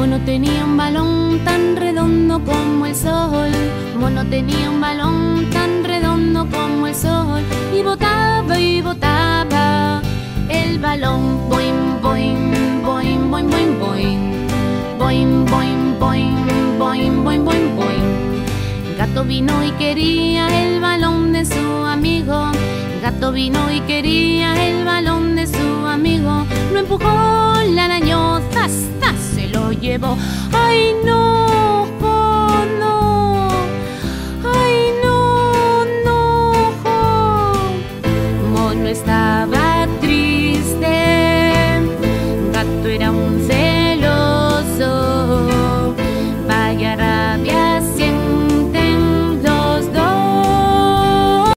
Mono tenía un balón tan redondo como el sol. Mono tenía un balón tan redondo como el sol. Y botaba y botaba el balón. Boing, boing, boing, boing, boing, boing. Boing, boing, boing, boing, boing, boing, boing. Gato vino y quería el balón de su amigo. Gato vino y quería el balón de su llevo. Ay, no, oh, no. Ay, no, no. Oh. Mono estaba triste. Gato era un ser.